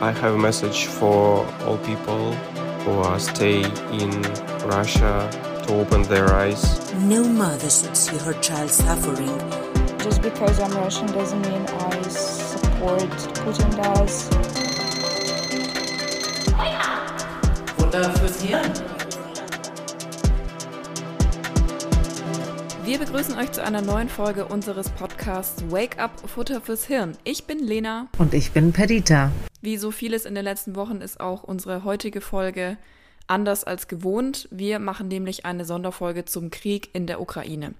I have a message for all people who are stay in Russia to open their eyes. No mother should see her child suffering. Just because I'm Russian doesn't mean I support Putin does. Futter fürs Hirn. Wir begrüßen euch zu einer neuen Folge unseres Podcasts Wake Up Futter fürs Hirn. Ich bin Lena. Und ich bin Perdita. Wie so vieles in den letzten Wochen ist auch unsere heutige Folge anders als gewohnt. Wir machen nämlich eine Sonderfolge zum Krieg in der Ukraine.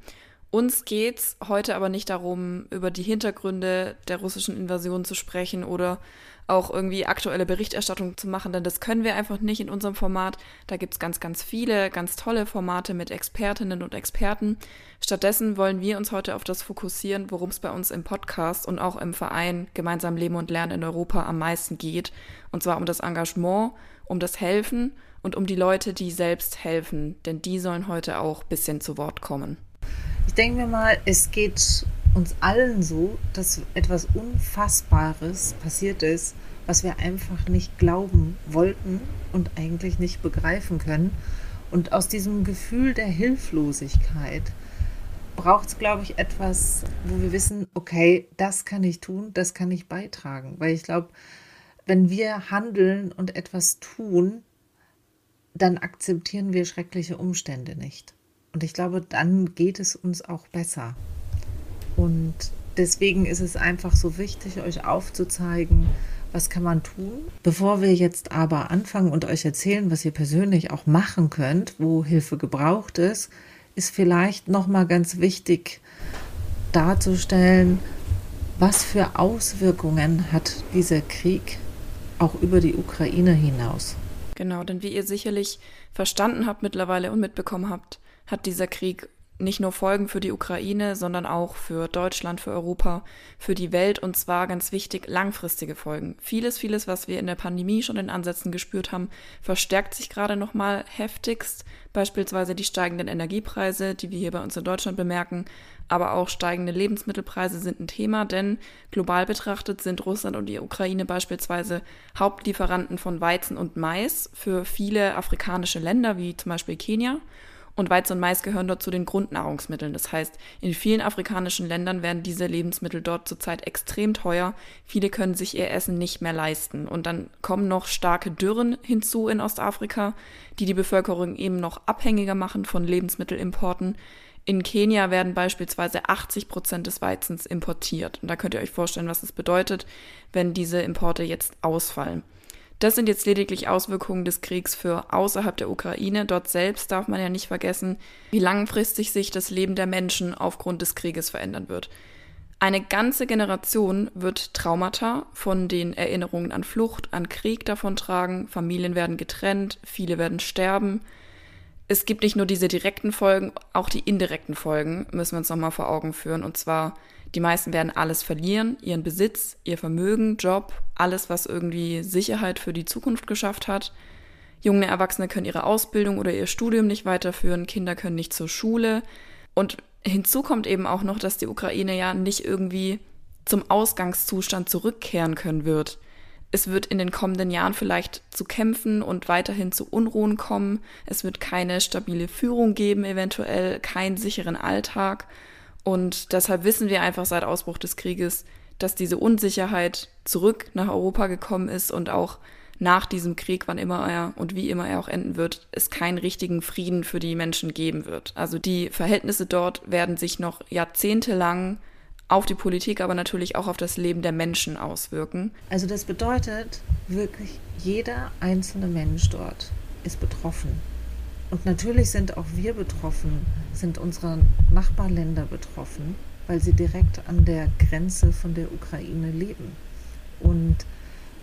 Uns geht's heute aber nicht darum, über die Hintergründe der russischen Invasion zu sprechen oder auch irgendwie aktuelle Berichterstattung zu machen, denn das können wir einfach nicht in unserem Format. Da gibt's ganz, ganz viele, ganz tolle Formate mit Expertinnen und Experten. Stattdessen wollen wir uns heute auf das fokussieren, worum es bei uns im Podcast und auch im Verein Gemeinsam Leben und Lernen in Europa am meisten geht. Und zwar um das Engagement, um das Helfen und um die Leute, die selbst helfen, denn die sollen heute auch ein bisschen zu Wort kommen. Ich denke mir mal, es geht uns allen so, dass etwas Unfassbares passiert ist, was wir einfach nicht glauben wollten und eigentlich nicht begreifen können. Und aus diesem Gefühl der Hilflosigkeit braucht es, glaube ich, etwas, wo wir wissen, okay, das kann ich tun, das kann ich beitragen. Weil ich glaube, wenn wir handeln und etwas tun, dann akzeptieren wir schreckliche Umstände nicht. Und ich glaube, dann geht es uns auch besser. Und deswegen ist es einfach so wichtig, euch aufzuzeigen, was kann man tun. Bevor wir jetzt aber anfangen und euch erzählen, was ihr persönlich auch machen könnt, wo Hilfe gebraucht ist, ist vielleicht noch mal ganz wichtig darzustellen, was für Auswirkungen hat dieser Krieg auch über die Ukraine hinaus. Genau, denn wie ihr sicherlich verstanden habt mittlerweile und mitbekommen habt, hat dieser Krieg nicht nur Folgen für die Ukraine, sondern auch für Deutschland, für Europa, für die Welt und zwar ganz wichtig langfristige Folgen. Vieles, vieles, was wir in der Pandemie schon in Ansätzen gespürt haben, verstärkt sich gerade noch mal heftigst. Beispielsweise die steigenden Energiepreise, die wir hier bei uns in Deutschland bemerken, aber auch steigende Lebensmittelpreise sind ein Thema, denn global betrachtet sind Russland und die Ukraine beispielsweise Hauptlieferanten von Weizen und Mais für viele afrikanische Länder wie zum Beispiel Kenia. Und Weizen und Mais gehören dort zu den Grundnahrungsmitteln. Das heißt, in vielen afrikanischen Ländern werden diese Lebensmittel dort zurzeit extrem teuer. Viele können sich ihr Essen nicht mehr leisten. Und dann kommen noch starke Dürren hinzu in Ostafrika, die die Bevölkerung eben noch abhängiger machen von Lebensmittelimporten. In Kenia werden beispielsweise 80 Prozent des Weizens importiert. Und da könnt ihr euch vorstellen, was es bedeutet, wenn diese Importe jetzt ausfallen. Das sind jetzt lediglich Auswirkungen des Kriegs für außerhalb der Ukraine. Dort selbst darf man ja nicht vergessen, wie langfristig sich das Leben der Menschen aufgrund des Krieges verändern wird. Eine ganze Generation wird Traumata von den Erinnerungen an Flucht, an Krieg davontragen, Familien werden getrennt, viele werden sterben. Es gibt nicht nur diese direkten Folgen, auch die indirekten Folgen müssen wir uns nochmal vor Augen führen. Und zwar die meisten werden alles verlieren, ihren Besitz, ihr Vermögen, Job, alles, was irgendwie Sicherheit für die Zukunft geschafft hat. Junge Erwachsene können ihre Ausbildung oder ihr Studium nicht weiterführen, Kinder können nicht zur Schule. Und hinzu kommt eben auch noch, dass die Ukraine ja nicht irgendwie zum Ausgangszustand zurückkehren können wird. Es wird in den kommenden Jahren vielleicht zu Kämpfen und weiterhin zu Unruhen kommen. Es wird keine stabile Führung geben, eventuell keinen sicheren Alltag. Und deshalb wissen wir einfach seit Ausbruch des Krieges, dass diese Unsicherheit zurück nach Europa gekommen ist und auch nach diesem Krieg, wann immer er und wie immer er auch enden wird, es keinen richtigen Frieden für die Menschen geben wird. Also die Verhältnisse dort werden sich noch jahrzehntelang auf die Politik, aber natürlich auch auf das Leben der Menschen auswirken. Also das bedeutet wirklich, jeder einzelne Mensch dort ist betroffen. Und natürlich sind auch wir betroffen, sind unsere Nachbarländer betroffen, weil sie direkt an der Grenze von der Ukraine leben. Und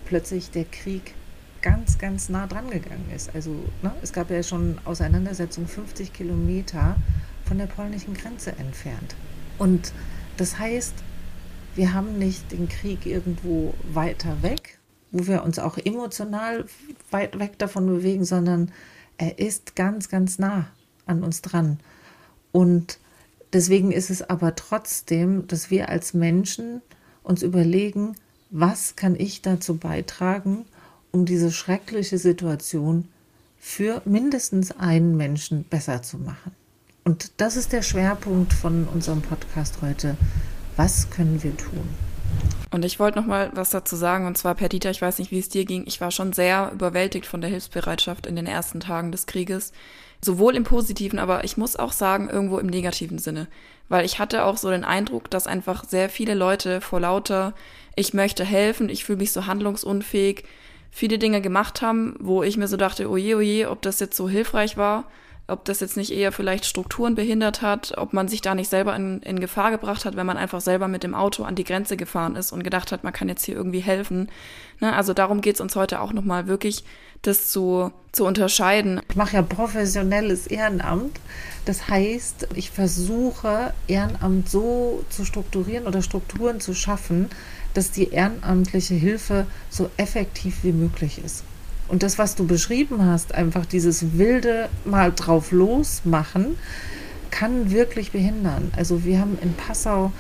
plötzlich der Krieg ganz, ganz nah dran gegangen ist. Also ne, es gab ja schon Auseinandersetzungen 50 Kilometer von der polnischen Grenze entfernt. Und das heißt, wir haben nicht den Krieg irgendwo weiter weg, wo wir uns auch emotional weit weg davon bewegen, sondern er ist ganz, ganz nah an uns dran. Und deswegen ist es aber trotzdem, dass wir als Menschen uns überlegen, was kann ich dazu beitragen, um diese schreckliche Situation für mindestens einen Menschen besser zu machen. Und das ist der Schwerpunkt von unserem Podcast heute. Was können wir tun? Und ich wollte noch mal was dazu sagen, und zwar, Perdita, ich weiß nicht, wie es dir ging. Ich war schon sehr überwältigt von der Hilfsbereitschaft in den ersten Tagen des Krieges. Sowohl im positiven, aber ich muss auch sagen, irgendwo im negativen Sinne. Weil ich hatte auch so den Eindruck, dass einfach sehr viele Leute vor lauter, ich möchte helfen, ich fühle mich so handlungsunfähig, viele Dinge gemacht haben, wo ich mir so dachte, oje, oje, ob das jetzt so hilfreich war ob das jetzt nicht eher vielleicht Strukturen behindert hat, ob man sich da nicht selber in, in Gefahr gebracht hat, wenn man einfach selber mit dem Auto an die Grenze gefahren ist und gedacht hat, man kann jetzt hier irgendwie helfen. Ne? Also darum geht es uns heute auch nochmal wirklich, das zu, zu unterscheiden. Ich mache ja professionelles Ehrenamt. Das heißt, ich versuche, Ehrenamt so zu strukturieren oder Strukturen zu schaffen, dass die ehrenamtliche Hilfe so effektiv wie möglich ist. Und das, was du beschrieben hast, einfach dieses wilde mal drauf losmachen, kann wirklich behindern. Also wir haben in Passau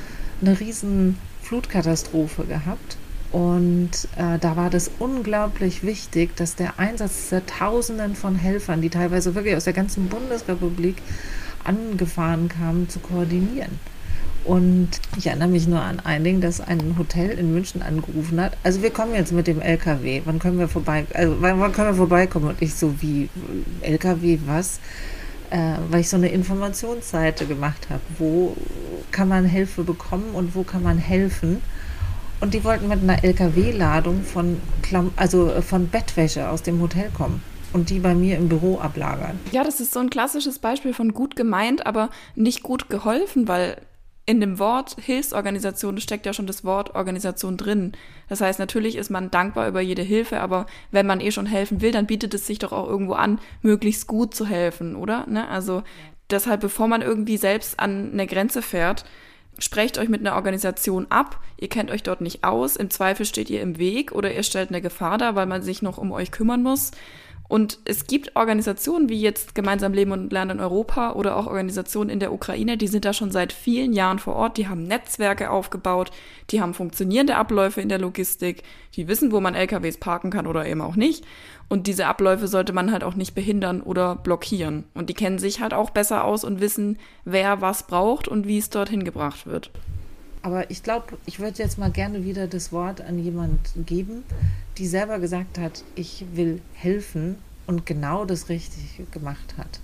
eine riesen Flutkatastrophe gehabt. Und äh, da war das unglaublich wichtig, dass der Einsatz der Tausenden von Helfern, die teilweise wirklich aus der ganzen Bundesrepublik angefahren kamen, zu koordinieren. Und ich erinnere mich nur an ein Ding, dass ein Hotel in München angerufen hat. Also wir kommen jetzt mit dem LKW. Wann können wir vorbei? Also wann, wann können wir vorbeikommen? Und ich so wie LKW was? Äh, weil ich so eine Informationsseite gemacht habe. Wo kann man Hilfe bekommen und wo kann man helfen? Und die wollten mit einer LKW-Ladung von Klam also äh, von Bettwäsche aus dem Hotel kommen und die bei mir im Büro ablagern. Ja, das ist so ein klassisches Beispiel von gut gemeint, aber nicht gut geholfen, weil in dem Wort Hilfsorganisation steckt ja schon das Wort Organisation drin. Das heißt, natürlich ist man dankbar über jede Hilfe, aber wenn man eh schon helfen will, dann bietet es sich doch auch irgendwo an, möglichst gut zu helfen, oder? Ne? Also deshalb, bevor man irgendwie selbst an eine Grenze fährt, sprecht euch mit einer Organisation ab. Ihr kennt euch dort nicht aus. Im Zweifel steht ihr im Weg oder ihr stellt eine Gefahr dar, weil man sich noch um euch kümmern muss. Und es gibt Organisationen wie jetzt Gemeinsam Leben und Lernen in Europa oder auch Organisationen in der Ukraine, die sind da schon seit vielen Jahren vor Ort, die haben Netzwerke aufgebaut, die haben funktionierende Abläufe in der Logistik, die wissen, wo man LKWs parken kann oder eben auch nicht. Und diese Abläufe sollte man halt auch nicht behindern oder blockieren. Und die kennen sich halt auch besser aus und wissen, wer was braucht und wie es dorthin gebracht wird. Aber ich glaube, ich würde jetzt mal gerne wieder das Wort an jemanden geben, die selber gesagt hat, ich will helfen und genau das Richtige gemacht hat.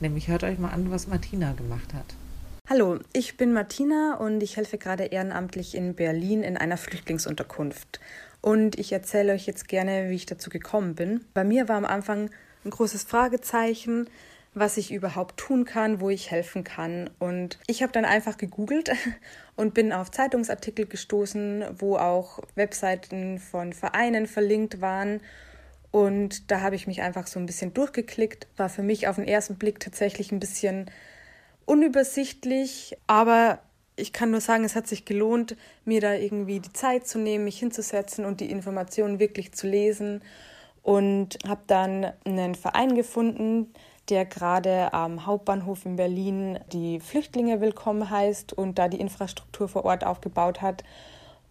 Nämlich hört euch mal an, was Martina gemacht hat. Hallo, ich bin Martina und ich helfe gerade ehrenamtlich in Berlin in einer Flüchtlingsunterkunft. Und ich erzähle euch jetzt gerne, wie ich dazu gekommen bin. Bei mir war am Anfang ein großes Fragezeichen, was ich überhaupt tun kann, wo ich helfen kann. Und ich habe dann einfach gegoogelt und bin auf Zeitungsartikel gestoßen, wo auch Webseiten von Vereinen verlinkt waren. Und da habe ich mich einfach so ein bisschen durchgeklickt. War für mich auf den ersten Blick tatsächlich ein bisschen unübersichtlich, aber ich kann nur sagen, es hat sich gelohnt, mir da irgendwie die Zeit zu nehmen, mich hinzusetzen und die Informationen wirklich zu lesen. Und habe dann einen Verein gefunden, der gerade am Hauptbahnhof in Berlin die Flüchtlinge willkommen heißt und da die Infrastruktur vor Ort aufgebaut hat.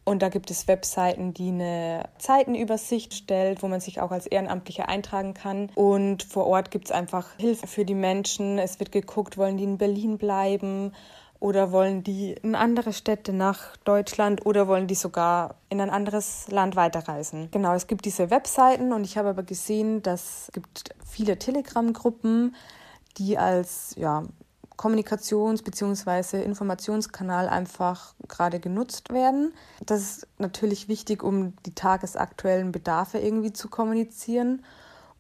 Und da gibt es Webseiten, die eine Zeitenübersicht stellt, wo man sich auch als Ehrenamtlicher eintragen kann. Und vor Ort gibt es einfach Hilfe für die Menschen. Es wird geguckt, wollen die in Berlin bleiben oder wollen die in andere Städte nach Deutschland oder wollen die sogar in ein anderes Land weiterreisen? Genau, es gibt diese Webseiten und ich habe aber gesehen, dass es gibt viele Telegram-Gruppen, die als ja, Kommunikations- bzw. Informationskanal einfach gerade genutzt werden. Das ist natürlich wichtig, um die tagesaktuellen Bedarfe irgendwie zu kommunizieren.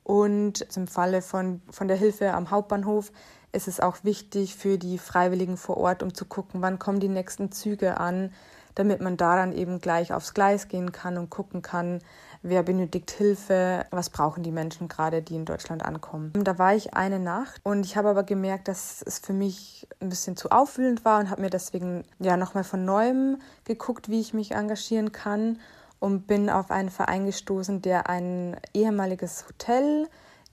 Und im Falle von, von der Hilfe am Hauptbahnhof ist es auch wichtig für die Freiwilligen vor Ort, um zu gucken, wann kommen die nächsten Züge an, damit man daran eben gleich aufs Gleis gehen kann und gucken kann, wer benötigt Hilfe, was brauchen die Menschen gerade, die in Deutschland ankommen. Da war ich eine Nacht und ich habe aber gemerkt, dass es für mich ein bisschen zu aufwühlend war und habe mir deswegen ja nochmal von neuem geguckt, wie ich mich engagieren kann und bin auf einen Verein gestoßen, der ein ehemaliges Hotel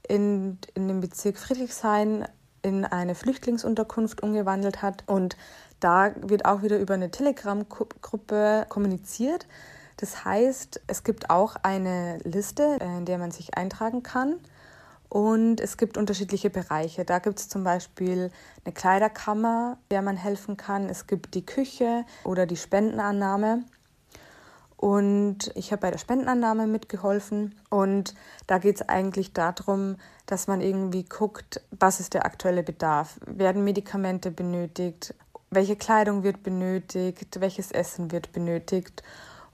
in, in dem Bezirk Friedrichshain in eine Flüchtlingsunterkunft umgewandelt hat. Und da wird auch wieder über eine Telegram-Gruppe kommuniziert. Das heißt, es gibt auch eine Liste, in der man sich eintragen kann. Und es gibt unterschiedliche Bereiche. Da gibt es zum Beispiel eine Kleiderkammer, der man helfen kann. Es gibt die Küche oder die Spendenannahme. Und ich habe bei der Spendenannahme mitgeholfen. Und da geht es eigentlich darum, dass man irgendwie guckt, was ist der aktuelle Bedarf. Werden Medikamente benötigt? Welche Kleidung wird benötigt? Welches Essen wird benötigt?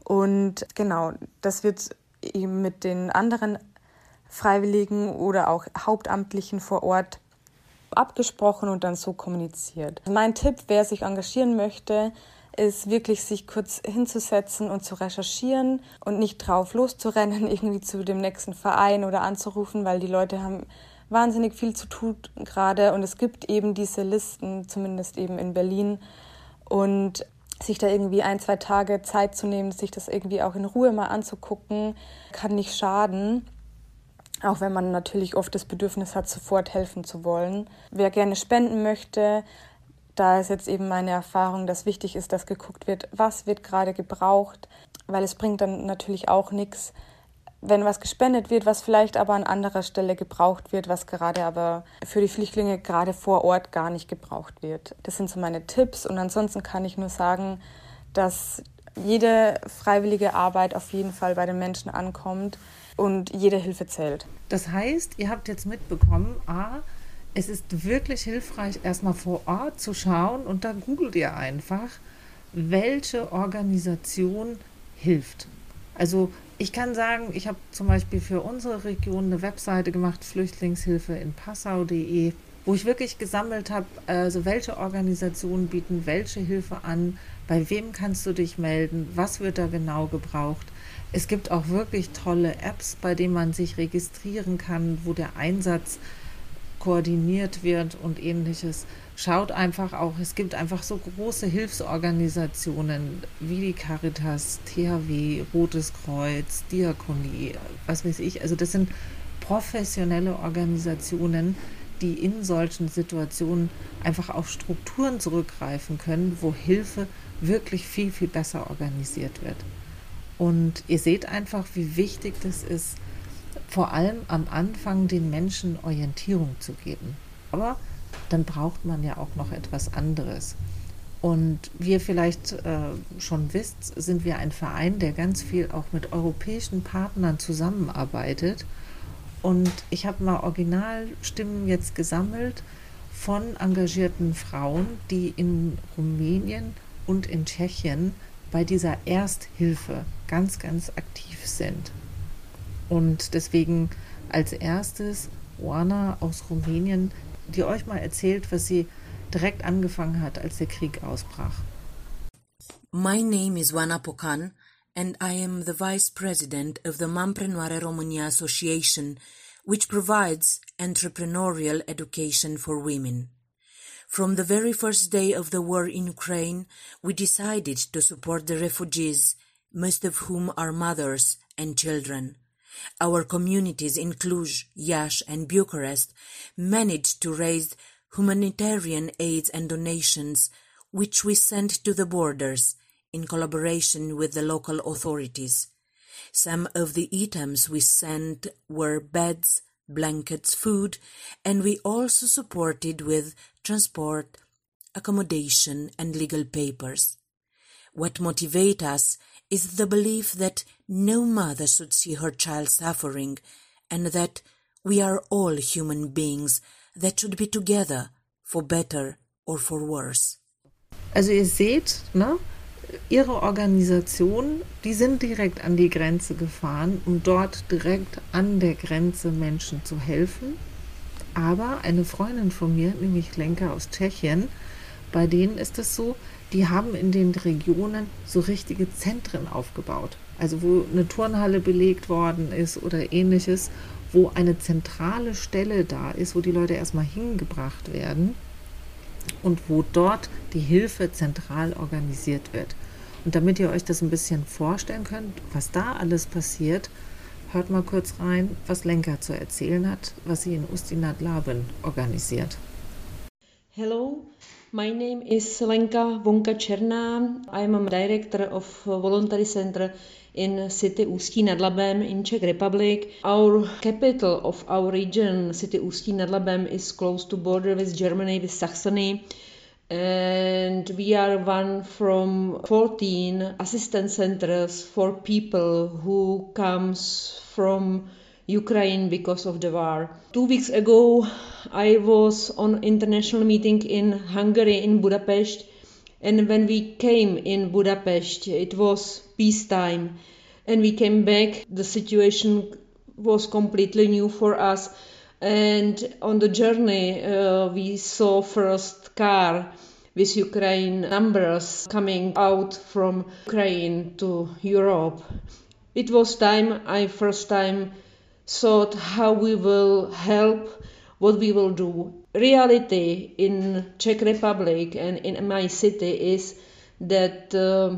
Und genau, das wird eben mit den anderen Freiwilligen oder auch Hauptamtlichen vor Ort abgesprochen und dann so kommuniziert. Mein Tipp, wer sich engagieren möchte, ist wirklich sich kurz hinzusetzen und zu recherchieren und nicht drauf loszurennen, irgendwie zu dem nächsten Verein oder anzurufen, weil die Leute haben wahnsinnig viel zu tun gerade und es gibt eben diese Listen, zumindest eben in Berlin und sich da irgendwie ein, zwei Tage Zeit zu nehmen, sich das irgendwie auch in Ruhe mal anzugucken, kann nicht schaden. Auch wenn man natürlich oft das Bedürfnis hat, sofort helfen zu wollen. Wer gerne spenden möchte, da ist jetzt eben meine Erfahrung, dass wichtig ist, dass geguckt wird, was wird gerade gebraucht, weil es bringt dann natürlich auch nichts, wenn was gespendet wird, was vielleicht aber an anderer Stelle gebraucht wird, was gerade aber für die Flüchtlinge gerade vor Ort gar nicht gebraucht wird. Das sind so meine Tipps und ansonsten kann ich nur sagen, dass jede freiwillige Arbeit auf jeden Fall bei den Menschen ankommt und jede Hilfe zählt. Das heißt, ihr habt jetzt mitbekommen, a, es ist wirklich hilfreich, erstmal vor Ort zu schauen und da googelt ihr einfach, welche Organisation hilft. Also ich kann sagen, ich habe zum Beispiel für unsere Region eine Webseite gemacht, Flüchtlingshilfe in Passau.de, wo ich wirklich gesammelt habe, also welche Organisationen bieten welche Hilfe an, bei wem kannst du dich melden, was wird da genau gebraucht. Es gibt auch wirklich tolle Apps, bei denen man sich registrieren kann, wo der Einsatz koordiniert wird und ähnliches. Schaut einfach auch, es gibt einfach so große Hilfsorganisationen wie die Caritas, THW, Rotes Kreuz, Diakonie, was weiß ich. Also das sind professionelle Organisationen, die in solchen Situationen einfach auf Strukturen zurückgreifen können, wo Hilfe wirklich viel, viel besser organisiert wird. Und ihr seht einfach, wie wichtig das ist, vor allem am Anfang den Menschen Orientierung zu geben. Aber dann braucht man ja auch noch etwas anderes. Und wie ihr vielleicht äh, schon wisst, sind wir ein Verein, der ganz viel auch mit europäischen Partnern zusammenarbeitet. Und ich habe mal Originalstimmen jetzt gesammelt von engagierten Frauen, die in Rumänien und in Tschechien bei dieser Ersthilfe ganz, ganz aktiv sind. Und deswegen als erstes Oana aus Rumänien, die euch mal erzählt, was sie direkt angefangen hat, als der Krieg ausbrach. My name is Oana Pocan and I am the Vice President of the Mamprenoare România Association, which provides entrepreneurial education for women. From the very first day of the war in Ukraine, we decided to support the refugees, most of whom are mothers and children. Our communities in Cluj, Iași, and Bucharest managed to raise humanitarian aids and donations, which we sent to the borders in collaboration with the local authorities. Some of the items we sent were beds, blankets, food, and we also supported with transport, accommodation, and legal papers. What motivates us is the belief that no mother should see her child suffering and that we are all human beings that should be together for better or for worse. Also ihr seht, ne, ihre Organisation, die sind direkt an die Grenze gefahren, um dort direkt an der Grenze Menschen zu helfen. Aber eine Freundin von mir, nämlich Lenka aus Tschechien, bei denen ist es so, die haben in den Regionen so richtige Zentren aufgebaut. Also wo eine Turnhalle belegt worden ist oder ähnliches, wo eine zentrale Stelle da ist, wo die Leute erstmal hingebracht werden und wo dort die Hilfe zentral organisiert wird. Und damit ihr euch das ein bisschen vorstellen könnt, was da alles passiert, hört mal kurz rein, was Lenka zu erzählen hat, was sie in Ustinat Laben organisiert. Hello, my name is Lenka Vonka Cherna. I am a director of Voluntary Center in city Ústí nad Labem in Czech Republic. Our capital of our region, city Ústí nad Labem, is close to border with Germany, with Saxony. And we are one from 14 assistance centers for people who comes from Ukraine because of the war. Two weeks ago, I was on international meeting in Hungary in Budapest, and when we came in Budapest, it was peacetime, and we came back. The situation was completely new for us, and on the journey, uh, we saw first car with Ukraine numbers coming out from Ukraine to Europe. It was time I first time thought how we will help, what we will do. Reality in Czech Republic and in my city is that uh,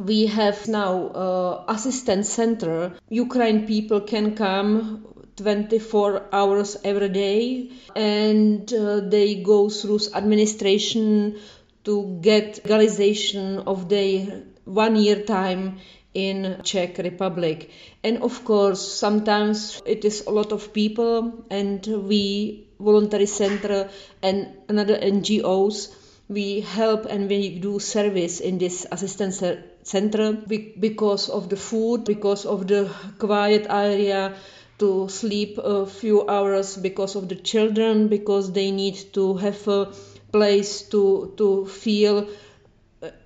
we have now uh, assistance center. Ukraine people can come 24 hours every day and uh, they go through administration to get legalization of their one year time in Czech Republic. And of course, sometimes it is a lot of people, and we voluntary center and another NGOs we help and we do service in this assistance center because of the food, because of the quiet area to sleep a few hours, because of the children, because they need to have a place to to feel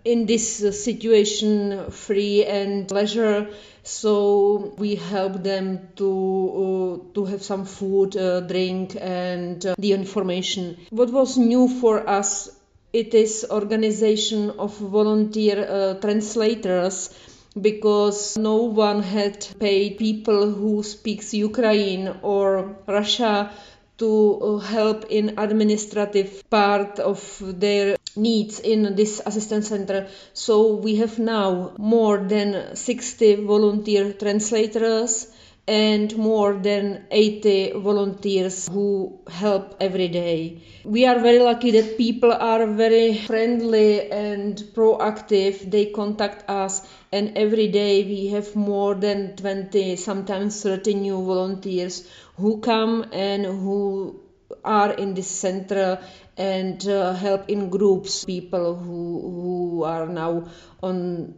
in this uh, situation free and leisure so we help them to uh, to have some food uh, drink and uh, the information. What was new for us it is organization of volunteer translators because no one had paid people who speaks ukraine or russia to uh, help in administrative part of their needs in this assistance center. So we have now more than 60 volunteer translators and more than 80 volunteers who help every day. We are very lucky that people are very friendly and proactive. They contact us, and every day we have more than 20, sometimes 30 new volunteers who come and who are in this center and uh, help in groups people who who are now on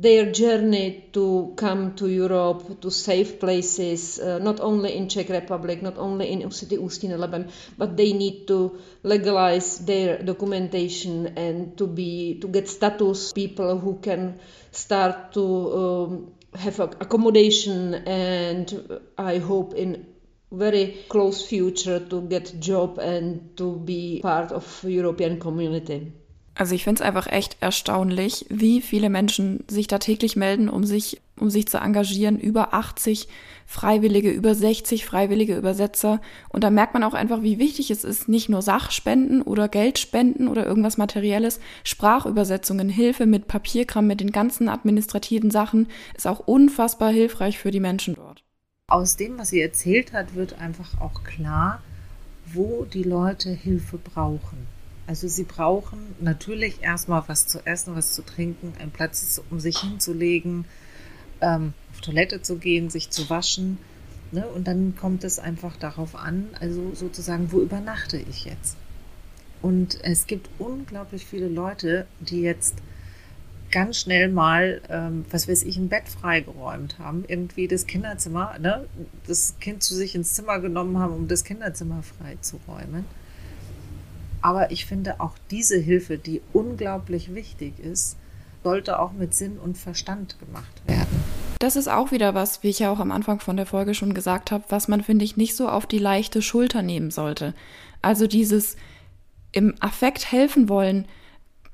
their journey to come to Europe to safe places, uh, not only in Czech Republic, not only in city Ústí nad Labem, but they need to legalize their documentation and to be to get status people who can start to um, have accommodation and I hope in very close future to get job and to be part of European community. Also ich finde es einfach echt erstaunlich, wie viele Menschen sich da täglich melden, um sich, um sich zu engagieren. Über 80 Freiwillige, über 60 freiwillige Übersetzer. Und da merkt man auch einfach, wie wichtig es ist, nicht nur Sachspenden oder Geldspenden oder irgendwas Materielles. Sprachübersetzungen, Hilfe mit Papierkram, mit den ganzen administrativen Sachen ist auch unfassbar hilfreich für die Menschen dort. Aus dem, was sie erzählt hat, wird einfach auch klar, wo die Leute Hilfe brauchen. Also sie brauchen natürlich erstmal was zu essen, was zu trinken, einen Platz, um sich hinzulegen, ähm, auf Toilette zu gehen, sich zu waschen. Ne? Und dann kommt es einfach darauf an, also sozusagen, wo übernachte ich jetzt? Und es gibt unglaublich viele Leute, die jetzt ganz schnell mal, ähm, was weiß ich, ein Bett freigeräumt haben, irgendwie das Kinderzimmer, ne, das Kind zu sich ins Zimmer genommen haben, um das Kinderzimmer freizuräumen. Aber ich finde auch diese Hilfe, die unglaublich wichtig ist, sollte auch mit Sinn und Verstand gemacht werden. Das ist auch wieder was, wie ich ja auch am Anfang von der Folge schon gesagt habe, was man, finde ich, nicht so auf die leichte Schulter nehmen sollte. Also dieses im Affekt helfen wollen,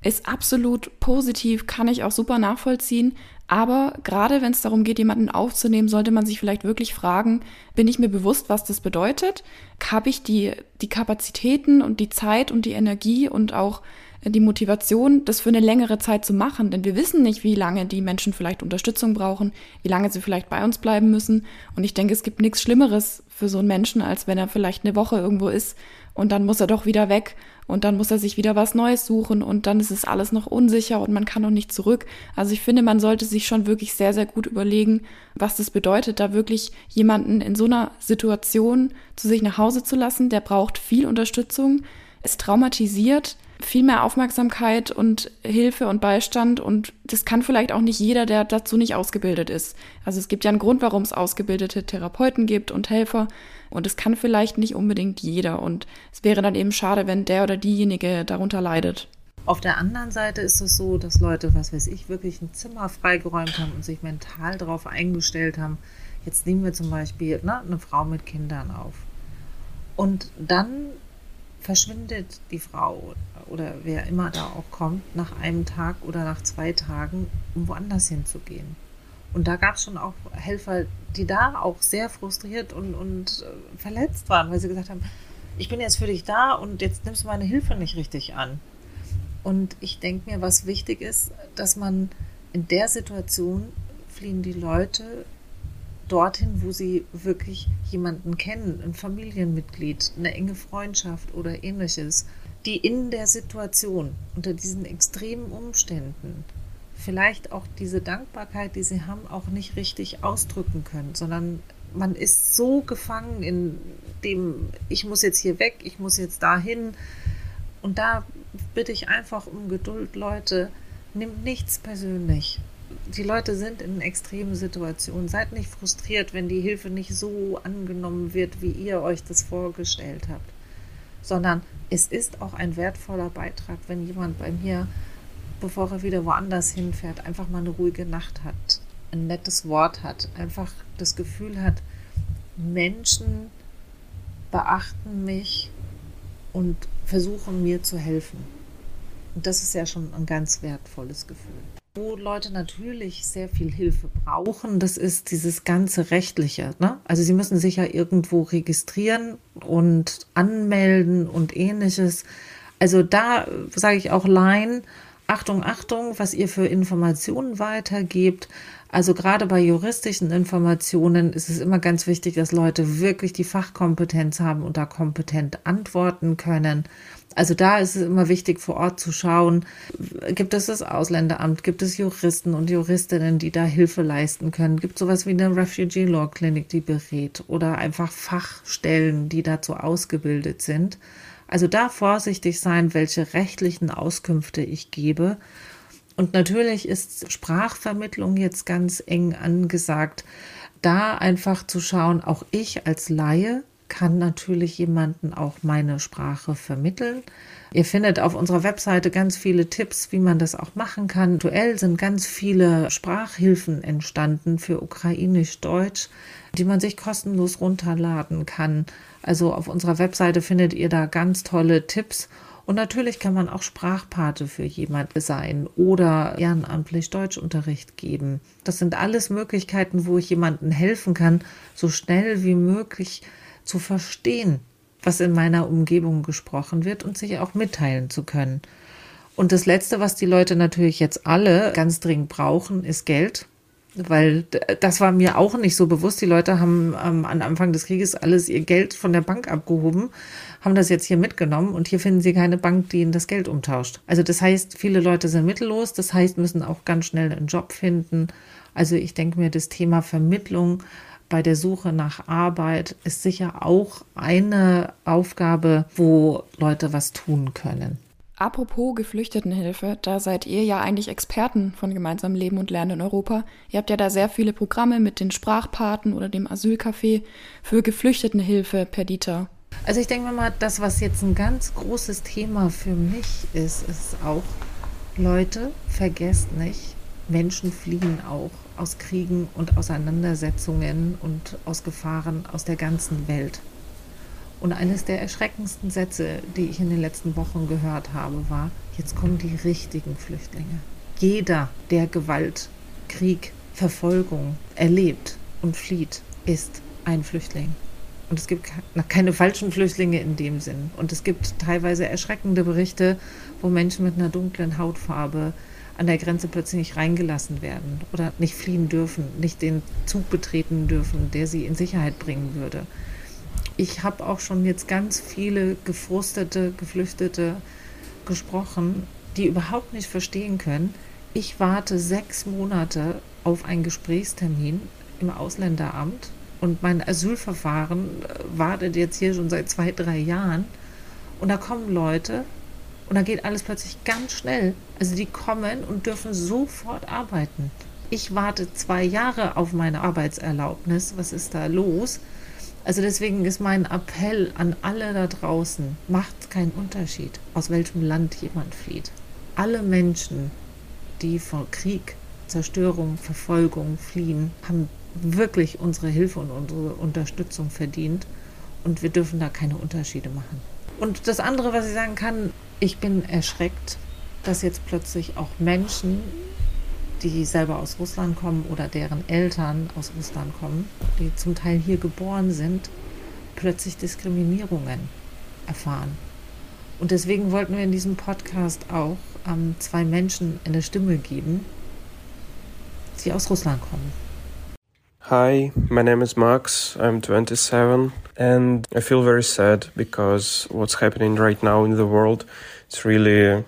ist absolut positiv, kann ich auch super nachvollziehen. Aber gerade wenn es darum geht, jemanden aufzunehmen, sollte man sich vielleicht wirklich fragen, bin ich mir bewusst, was das bedeutet? Habe ich die, die Kapazitäten und die Zeit und die Energie und auch die Motivation, das für eine längere Zeit zu machen, denn wir wissen nicht, wie lange die Menschen vielleicht Unterstützung brauchen, wie lange sie vielleicht bei uns bleiben müssen. Und ich denke, es gibt nichts Schlimmeres für so einen Menschen, als wenn er vielleicht eine Woche irgendwo ist und dann muss er doch wieder weg und dann muss er sich wieder was Neues suchen und dann ist es alles noch unsicher und man kann noch nicht zurück. Also ich finde, man sollte sich schon wirklich sehr, sehr gut überlegen, was das bedeutet, da wirklich jemanden in so einer Situation zu sich nach Hause zu lassen. Der braucht viel Unterstützung, ist traumatisiert, viel mehr Aufmerksamkeit und Hilfe und Beistand und das kann vielleicht auch nicht jeder, der dazu nicht ausgebildet ist. Also es gibt ja einen Grund, warum es ausgebildete Therapeuten gibt und Helfer und es kann vielleicht nicht unbedingt jeder und es wäre dann eben schade, wenn der oder diejenige darunter leidet. Auf der anderen Seite ist es so, dass Leute, was weiß ich, wirklich ein Zimmer freigeräumt haben und sich mental darauf eingestellt haben. Jetzt nehmen wir zum Beispiel ne, eine Frau mit Kindern auf. Und dann verschwindet die Frau oder wer immer da auch kommt, nach einem Tag oder nach zwei Tagen, um woanders hinzugehen. Und da gab es schon auch Helfer, die da auch sehr frustriert und, und äh, verletzt waren, weil sie gesagt haben, ich bin jetzt für dich da und jetzt nimmst du meine Hilfe nicht richtig an. Und ich denke mir, was wichtig ist, dass man in der Situation fliehen die Leute dorthin, wo sie wirklich jemanden kennen, ein Familienmitglied, eine enge Freundschaft oder ähnliches, die in der Situation, unter diesen extremen Umständen, vielleicht auch diese Dankbarkeit, die sie haben, auch nicht richtig ausdrücken können, sondern man ist so gefangen in dem, ich muss jetzt hier weg, ich muss jetzt dahin. Und da bitte ich einfach um Geduld, Leute, nimmt nichts persönlich die Leute sind in extremen Situationen. Seid nicht frustriert, wenn die Hilfe nicht so angenommen wird, wie ihr euch das vorgestellt habt, sondern es ist auch ein wertvoller Beitrag, wenn jemand bei mir, bevor er wieder woanders hinfährt, einfach mal eine ruhige Nacht hat, ein nettes Wort hat, einfach das Gefühl hat, Menschen beachten mich und versuchen mir zu helfen. Und das ist ja schon ein ganz wertvolles Gefühl. Wo Leute natürlich sehr viel Hilfe brauchen, das ist dieses ganze Rechtliche. Ne? Also sie müssen sich ja irgendwo registrieren und anmelden und ähnliches. Also da sage ich auch Line, Achtung, Achtung, was ihr für Informationen weitergebt. Also gerade bei juristischen Informationen ist es immer ganz wichtig, dass Leute wirklich die Fachkompetenz haben und da kompetent antworten können. Also da ist es immer wichtig, vor Ort zu schauen, gibt es das Ausländeramt, gibt es Juristen und Juristinnen, die da Hilfe leisten können, gibt es sowas wie eine Refugee Law Clinic, die berät oder einfach Fachstellen, die dazu ausgebildet sind. Also da vorsichtig sein, welche rechtlichen Auskünfte ich gebe und natürlich ist Sprachvermittlung jetzt eng eng angesagt. Da einfach zu schauen, auch ich als Laie kann natürlich jemanden auch meine Sprache vermitteln. Ihr findet auf unserer Webseite ganz viele Tipps, wie man das auch machen kann. Aktuell sind ganz viele Sprachhilfen entstanden für Ukrainisch-Deutsch, die man sich kostenlos runterladen kann. Also auf unserer Webseite findet ihr da ganz tolle Tipps und natürlich kann man auch Sprachpate für jemanden sein oder ehrenamtlich Deutschunterricht geben. Das sind alles Möglichkeiten, wo ich jemandem helfen kann, so schnell wie möglich zu verstehen, was in meiner Umgebung gesprochen wird und sich auch mitteilen zu können. Und das Letzte, was die Leute natürlich jetzt alle ganz dringend brauchen, ist Geld weil das war mir auch nicht so bewusst. Die Leute haben ähm, am Anfang des Krieges alles ihr Geld von der Bank abgehoben, haben das jetzt hier mitgenommen und hier finden sie keine Bank, die ihnen das Geld umtauscht. Also das heißt, viele Leute sind mittellos, das heißt, müssen auch ganz schnell einen Job finden. Also ich denke mir, das Thema Vermittlung bei der Suche nach Arbeit ist sicher auch eine Aufgabe, wo Leute was tun können. Apropos Geflüchtetenhilfe, da seid ihr ja eigentlich Experten von gemeinsamem Leben und Lernen in Europa. Ihr habt ja da sehr viele Programme mit den Sprachpaten oder dem Asylcafé für Geflüchtetenhilfe, Perdita. Also ich denke mal, das, was jetzt ein ganz großes Thema für mich ist, ist auch, Leute, vergesst nicht, Menschen fliehen auch aus Kriegen und Auseinandersetzungen und aus Gefahren aus der ganzen Welt. Und eines der erschreckendsten Sätze, die ich in den letzten Wochen gehört habe, war, jetzt kommen die richtigen Flüchtlinge. Jeder, der Gewalt, Krieg, Verfolgung erlebt und flieht, ist ein Flüchtling. Und es gibt keine falschen Flüchtlinge in dem Sinn. Und es gibt teilweise erschreckende Berichte, wo Menschen mit einer dunklen Hautfarbe an der Grenze plötzlich nicht reingelassen werden oder nicht fliehen dürfen, nicht den Zug betreten dürfen, der sie in Sicherheit bringen würde. Ich habe auch schon jetzt ganz viele gefrustete, Geflüchtete gesprochen, die überhaupt nicht verstehen können. Ich warte sechs Monate auf einen Gesprächstermin im Ausländeramt und mein Asylverfahren äh, wartet jetzt hier schon seit zwei, drei Jahren. Und da kommen Leute und da geht alles plötzlich ganz schnell. Also die kommen und dürfen sofort arbeiten. Ich warte zwei Jahre auf meine Arbeitserlaubnis. Was ist da los? Also deswegen ist mein Appell an alle da draußen, macht keinen Unterschied, aus welchem Land jemand flieht. Alle Menschen, die vor Krieg, Zerstörung, Verfolgung fliehen, haben wirklich unsere Hilfe und unsere Unterstützung verdient. Und wir dürfen da keine Unterschiede machen. Und das andere, was ich sagen kann, ich bin erschreckt, dass jetzt plötzlich auch Menschen, die selber aus Russland kommen oder deren Eltern aus Russland kommen, die zum Teil hier geboren sind, plötzlich Diskriminierungen erfahren. Und deswegen wollten wir in diesem Podcast auch ähm, zwei Menschen eine Stimme geben, die aus Russland kommen. Hi, my name is Max. I'm 27 and I feel very sad because what's happening right now in the world it really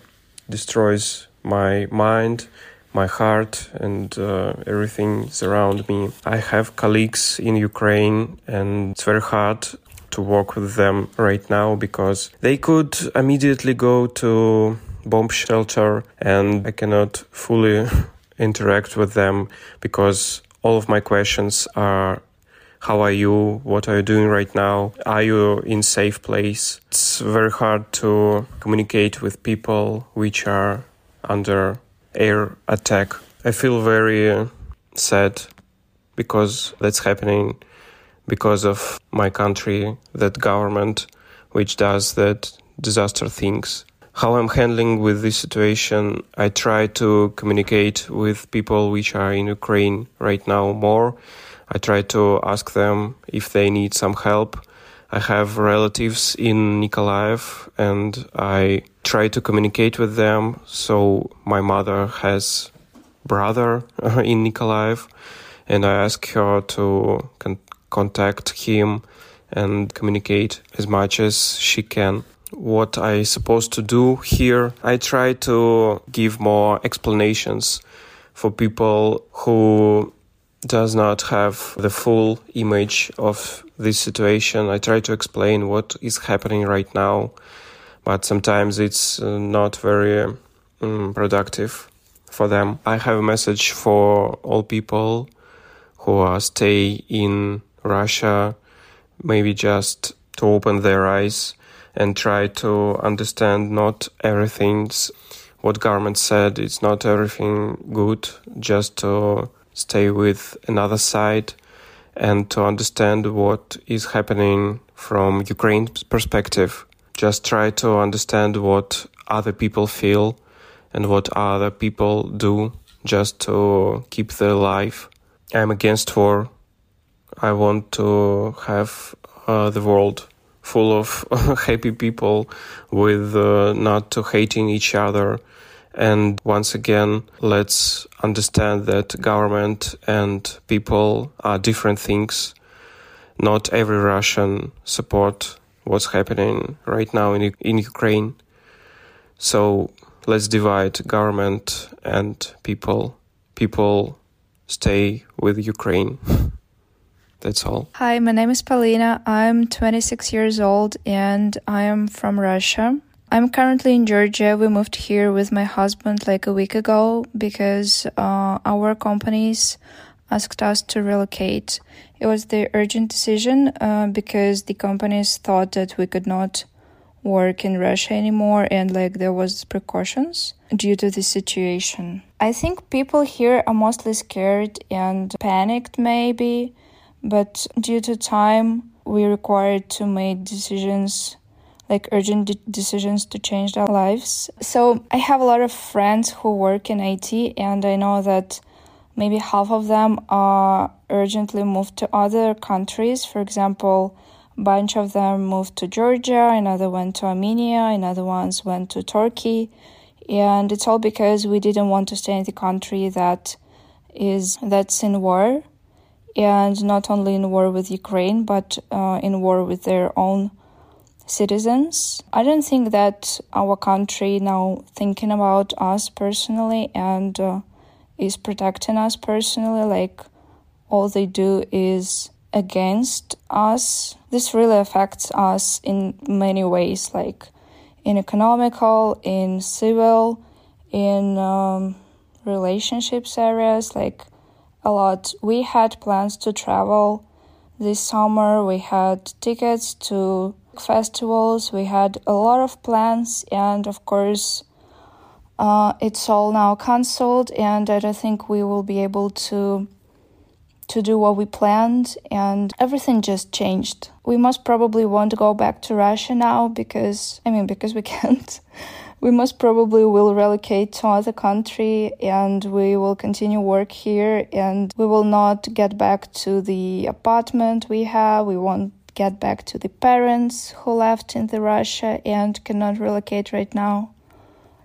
destroys my mind, my heart and uh, everything around me. I have colleagues in Ukraine and it's very hard to work with them right now because they could immediately go to bomb shelter and I cannot fully interact with them because all of my questions are how are you? What are you doing right now? Are you in safe place? It's very hard to communicate with people which are under air attack. I feel very uh, sad because that's happening because of my country, that government which does that disaster things how I'm handling with this situation. I try to communicate with people which are in Ukraine right now more. I try to ask them if they need some help. I have relatives in Nikolaev and I try to communicate with them. So my mother has brother uh, in Nikolaev and I ask her to con- contact him and communicate as much as she can what I supposed to do here. I try to give more explanations for people who does not have the full image of this situation. I try to explain what is happening right now, but sometimes it's uh, not very um, productive for them. I have a message for all people who are stay in Russia, maybe just to open their eyes and try to understand not everything's what government said. It's not everything good. Just to stay with another side and to understand what is happening from Ukraine's perspective. Just try to understand what other people feel and what other people do just to keep their life. I'm against war. I want to have uh, the world full of happy people with uh, not hating each other. And once again, let's understand that government and people are different things. Not every Russian support what's happening right now in, in Ukraine. So let's divide government and people. People stay with Ukraine. That's all. Hi, my name is Paulina. I'm 26 years old and I am from Russia. I'm currently in Georgia. We moved here with my husband like a week ago because uh, our companies asked us to relocate. It was the urgent decision uh, because the companies thought that we could not work in Russia anymore and like there was precautions due to the situation. I think people here are mostly scared and panicked maybe but due to time, we required to make decisions like urgent de- decisions to change their lives. So I have a lot of friends who work in IT, and I know that maybe half of them are urgently moved to other countries. For example, A bunch of them moved to Georgia, another went to Armenia, another ones went to Turkey. And it's all because we didn't want to stay in the country that is that's in war and not only in war with Ukraine but uh, in war with their own citizens. I don't think that our country now thinking about us personally and uh, is protecting us personally. Like all they do is against us. This really affects us in many ways, like in economical, in civil, in um, relationships areas, like a lot. We had plans to travel this summer. We had tickets to festivals. We had a lot of plans, and of course, uh, it's all now cancelled. And I don't think we will be able to to do what we planned, and everything just changed. We most probably won't go back to Russia now because I mean because we can't. we most probably will relocate to another country and we will continue work here and we will not get back to the apartment we have we won't get back to the parents who left in the Russia and cannot relocate right now.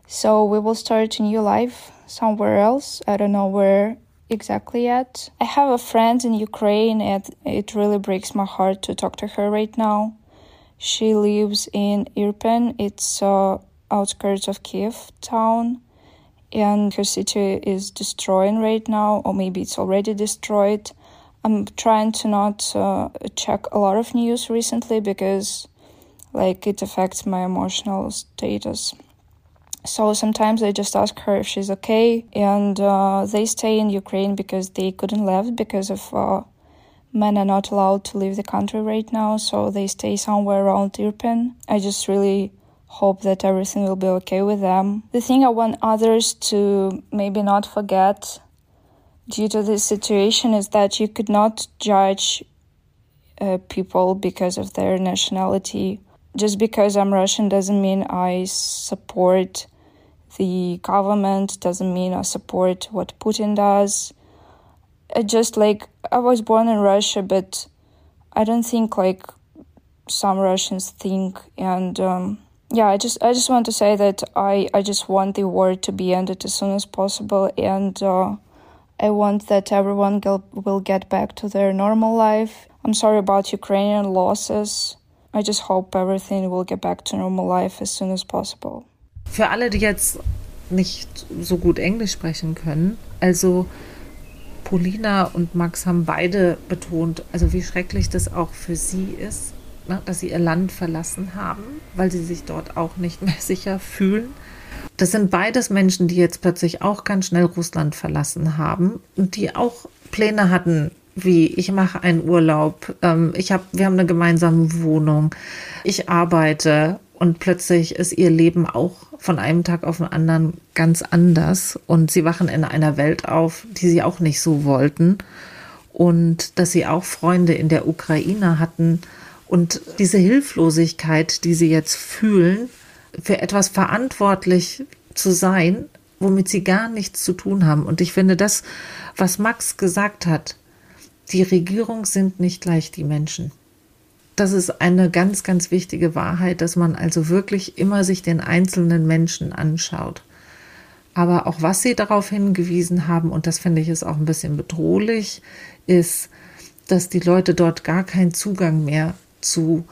So we will start a new life somewhere else. I don't know where exactly yet. I have a friend in Ukraine and it really breaks my heart to talk to her right now. She lives in Irpin. It's uh, outskirts of Kiev town and her city is destroying right now or maybe it's already destroyed I'm trying to not uh, check a lot of news recently because like it affects my emotional status. So sometimes I just ask her if she's okay, and uh, they stay in Ukraine because they couldn't leave because of uh, men are not allowed to leave the country right now, so they stay somewhere around Irpin. I just really hope that everything will be okay with them. The thing I want others to maybe not forget due to this situation is that you could not judge uh, people because of their nationality. Just because I'm Russian doesn't mean I support the government, doesn't mean I support what Putin does. I just like, I was born in Russia, but I don't think like some Russians think. And um, yeah, I just, I just want to say that I, I just want the war to be ended as soon as possible. And, uh, I want that everyone will get back to their normal life. I'm sorry about Ukrainian losses. I just hope everything will get back to normal life as soon as possible. Für alle, die jetzt nicht so gut Englisch sprechen können, also Polina und Max haben beide betont, also wie schrecklich das auch für sie ist, dass sie ihr Land verlassen haben, weil sie sich dort auch nicht mehr sicher fühlen. Das sind beides Menschen, die jetzt plötzlich auch ganz schnell Russland verlassen haben und die auch Pläne hatten, wie ich mache einen Urlaub, ähm, ich habe, wir haben eine gemeinsame Wohnung, ich arbeite und plötzlich ist ihr Leben auch von einem Tag auf den anderen ganz anders und sie wachen in einer Welt auf, die sie auch nicht so wollten und dass sie auch Freunde in der Ukraine hatten und diese Hilflosigkeit, die sie jetzt fühlen, für etwas verantwortlich zu sein, womit sie gar nichts zu tun haben. Und ich finde das, was Max gesagt hat, die Regierung sind nicht gleich die Menschen. Das ist eine ganz, ganz wichtige Wahrheit, dass man also wirklich immer sich den einzelnen Menschen anschaut. Aber auch was Sie darauf hingewiesen haben, und das finde ich ist auch ein bisschen bedrohlich, ist, dass die Leute dort gar keinen Zugang mehr zu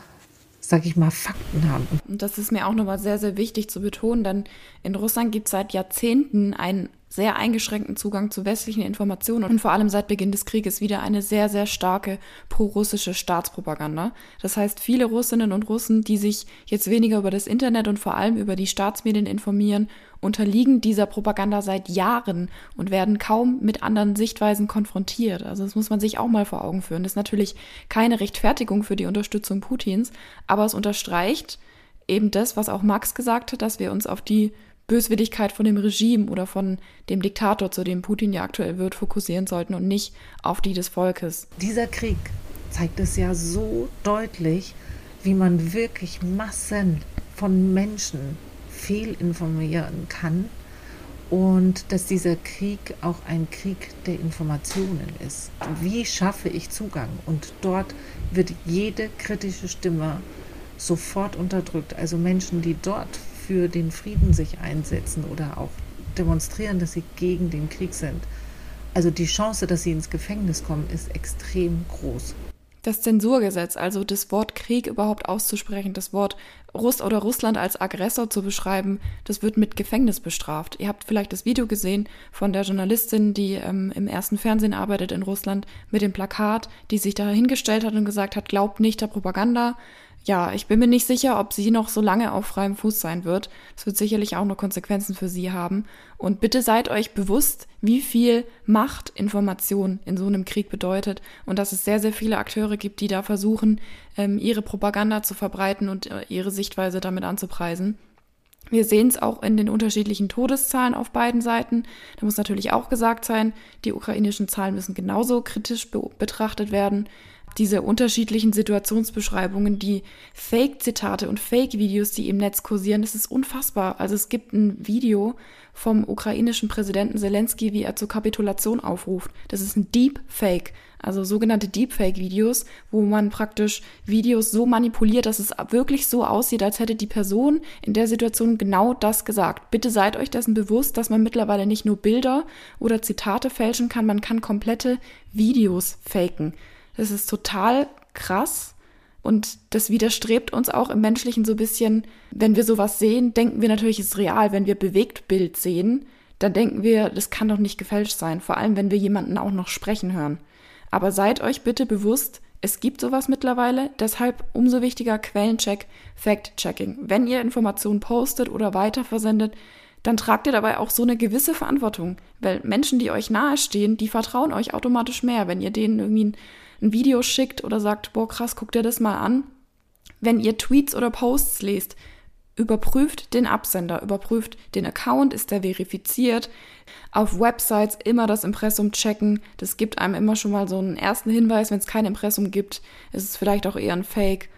sag ich mal, Fakten haben. Und das ist mir auch nochmal sehr, sehr wichtig zu betonen, denn in Russland gibt es seit Jahrzehnten einen sehr eingeschränkten Zugang zu westlichen Informationen und vor allem seit Beginn des Krieges wieder eine sehr, sehr starke pro-russische Staatspropaganda. Das heißt, viele Russinnen und Russen, die sich jetzt weniger über das Internet und vor allem über die Staatsmedien informieren unterliegen dieser Propaganda seit Jahren und werden kaum mit anderen Sichtweisen konfrontiert. Also das muss man sich auch mal vor Augen führen. Das ist natürlich keine Rechtfertigung für die Unterstützung Putins, aber es unterstreicht eben das, was auch Max gesagt hat, dass wir uns auf die Böswilligkeit von dem Regime oder von dem Diktator, zu dem Putin ja aktuell wird, fokussieren sollten und nicht auf die des Volkes. Dieser Krieg zeigt es ja so deutlich, wie man wirklich Massen von Menschen fehlinformieren kann und dass dieser Krieg auch ein Krieg der Informationen ist. Wie schaffe ich Zugang? Und dort wird jede kritische Stimme sofort unterdrückt. Also Menschen, die dort für den Frieden sich einsetzen oder auch demonstrieren, dass sie gegen den Krieg sind. Also die Chance, dass sie ins Gefängnis kommen, ist extrem groß das Zensurgesetz, also das Wort Krieg überhaupt auszusprechen, das Wort Russ oder Russland als Aggressor zu beschreiben, das wird mit Gefängnis bestraft. Ihr habt vielleicht das Video gesehen von der Journalistin, die ähm, im ersten Fernsehen arbeitet in Russland, mit dem Plakat, die sich da hingestellt hat und gesagt hat, glaubt nicht der Propaganda, ja, ich bin mir nicht sicher, ob sie noch so lange auf freiem Fuß sein wird. Es wird sicherlich auch noch Konsequenzen für sie haben. Und bitte seid euch bewusst, wie viel Macht Information in so einem Krieg bedeutet und dass es sehr, sehr viele Akteure gibt, die da versuchen, ähm, ihre Propaganda zu verbreiten und äh, ihre Sichtweise damit anzupreisen. Wir sehen es auch in den unterschiedlichen Todeszahlen auf beiden Seiten. Da muss natürlich auch gesagt sein, die ukrainischen Zahlen müssen genauso kritisch be betrachtet werden diese unterschiedlichen Situationsbeschreibungen, die Fake-Zitate und Fake-Videos, die im Netz kursieren, das ist unfassbar. Also es gibt ein Video vom ukrainischen Präsidenten Zelensky, wie er zur Kapitulation aufruft. Das ist ein Deepfake, also sogenannte Deepfake-Videos, wo man praktisch Videos so manipuliert, dass es wirklich so aussieht, als hätte die Person in der Situation genau das gesagt. Bitte seid euch dessen bewusst, dass man mittlerweile nicht nur Bilder oder Zitate fälschen kann, man kann komplette Videos faken. Das ist total krass. Und das widerstrebt uns auch im Menschlichen so ein bisschen, wenn wir sowas sehen, denken wir natürlich, es ist real. Wenn wir Bewegtbild sehen, dann denken wir, das kann doch nicht gefälscht sein. Vor allem, wenn wir jemanden auch noch sprechen hören. Aber seid euch bitte bewusst, es gibt sowas mittlerweile, deshalb umso wichtiger Quellencheck, Fact-Checking. Wenn ihr Informationen postet oder weiterversendet, dann tragt ihr dabei auch so eine gewisse Verantwortung. Weil Menschen, die euch nahestehen, die vertrauen euch automatisch mehr, wenn ihr denen irgendwie ein Video schickt oder sagt, boah krass, guck dir das mal an. Wenn ihr Tweets oder Posts lest, überprüft den Absender, überprüft den Account, ist der verifiziert. Auf Websites immer das Impressum checken. Das gibt einem immer schon mal so einen ersten Hinweis. Wenn es kein Impressum gibt, ist es vielleicht auch eher ein Fake.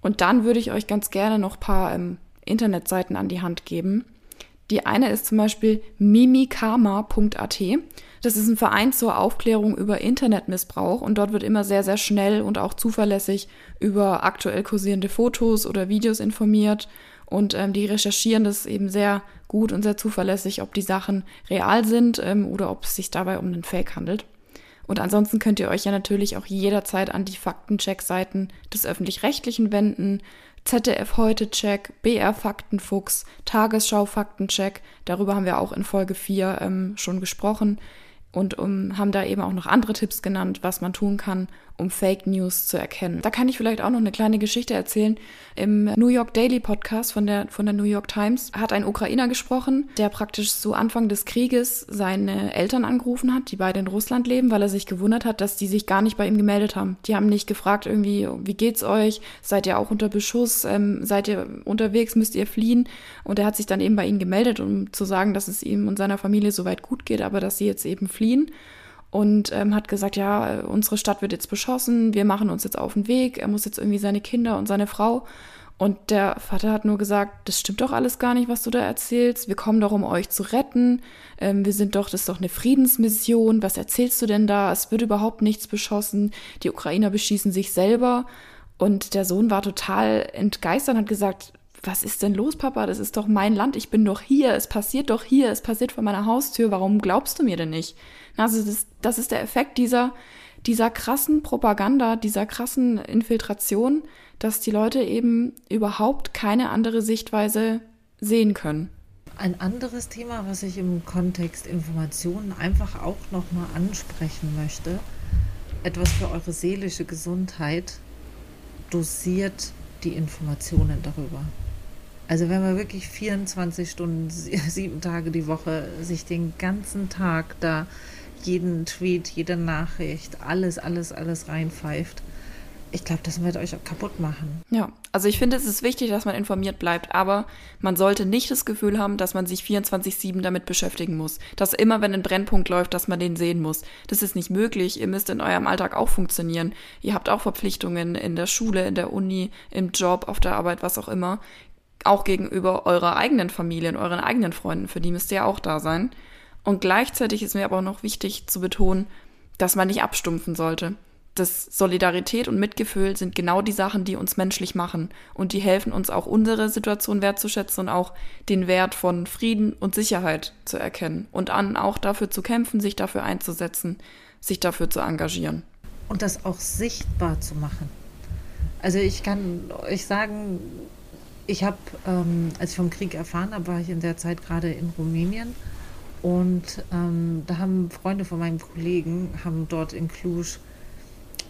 Und dann würde ich euch ganz gerne noch paar ähm, Internetseiten an die Hand geben. Die eine ist zum Beispiel mimikama.at. Das ist ein Verein zur Aufklärung über Internetmissbrauch und dort wird immer sehr, sehr schnell und auch zuverlässig über aktuell kursierende Fotos oder Videos informiert. Und ähm, die recherchieren das eben sehr gut und sehr zuverlässig, ob die Sachen real sind ähm, oder ob es sich dabei um einen Fake handelt. Und ansonsten könnt ihr euch ja natürlich auch jederzeit an die Faktencheck-Seiten des öffentlich-rechtlichen wenden. ZDF heute Check, BR Faktenfuchs, Tagesschau Faktencheck. Darüber haben wir auch in Folge 4 ähm, schon gesprochen und um, haben da eben auch noch andere Tipps genannt, was man tun kann, um Fake News zu erkennen. Da kann ich vielleicht auch noch eine kleine Geschichte erzählen. Im New York Daily Podcast von der, von der New York Times hat ein Ukrainer gesprochen, der praktisch zu Anfang des Krieges seine Eltern angerufen hat, die beide in Russland leben, weil er sich gewundert hat, dass die sich gar nicht bei ihm gemeldet haben. Die haben nicht gefragt irgendwie, wie geht's euch? Seid ihr auch unter Beschuss? Ähm, seid ihr unterwegs? Müsst ihr fliehen? Und er hat sich dann eben bei ihnen gemeldet, um zu sagen, dass es ihm und seiner Familie soweit gut geht, aber dass sie jetzt eben fliehen und ähm, hat gesagt, ja, unsere Stadt wird jetzt beschossen, wir machen uns jetzt auf den Weg, er muss jetzt irgendwie seine Kinder und seine Frau. Und der Vater hat nur gesagt, das stimmt doch alles gar nicht, was du da erzählst. Wir kommen doch, um euch zu retten. Ähm, wir sind doch, das ist doch eine Friedensmission. Was erzählst du denn da? Es wird überhaupt nichts beschossen. Die Ukrainer beschießen sich selber. Und der Sohn war total entgeistert und hat gesagt, was ist denn los, Papa? Das ist doch mein Land. Ich bin doch hier. Es passiert doch hier. Es passiert vor meiner Haustür. Warum glaubst du mir denn nicht? Also das, das ist der Effekt dieser, dieser krassen Propaganda, dieser krassen Infiltration, dass die Leute eben überhaupt keine andere Sichtweise sehen können. Ein anderes Thema, was ich im Kontext Informationen einfach auch nochmal ansprechen möchte, etwas für eure seelische Gesundheit, dosiert die Informationen darüber. Also wenn man wirklich 24 Stunden, sieben Tage die Woche sich den ganzen Tag da jeden Tweet, jede Nachricht, alles, alles, alles reinpfeift. Ich glaube, das wird euch auch kaputt machen. Ja, also ich finde, es ist wichtig, dass man informiert bleibt, aber man sollte nicht das Gefühl haben, dass man sich 24-7 damit beschäftigen muss. Dass immer, wenn ein Brennpunkt läuft, dass man den sehen muss. Das ist nicht möglich. Ihr müsst in eurem Alltag auch funktionieren. Ihr habt auch Verpflichtungen in der Schule, in der Uni, im Job, auf der Arbeit, was auch immer auch gegenüber eurer eigenen Familie und euren eigenen Freunden, für die müsst ihr ja auch da sein. Und gleichzeitig ist mir aber auch noch wichtig zu betonen, dass man nicht abstumpfen sollte. Das Solidarität und Mitgefühl sind genau die Sachen, die uns menschlich machen und die helfen uns auch unsere Situation wertzuschätzen und auch den Wert von Frieden und Sicherheit zu erkennen und an auch dafür zu kämpfen, sich dafür einzusetzen, sich dafür zu engagieren. Und das auch sichtbar zu machen. Also ich kann euch sagen, ich habe, ähm, als ich vom Krieg erfahren habe, war ich in der Zeit gerade in Rumänien und ähm, da haben Freunde von meinem Kollegen haben dort in Cluj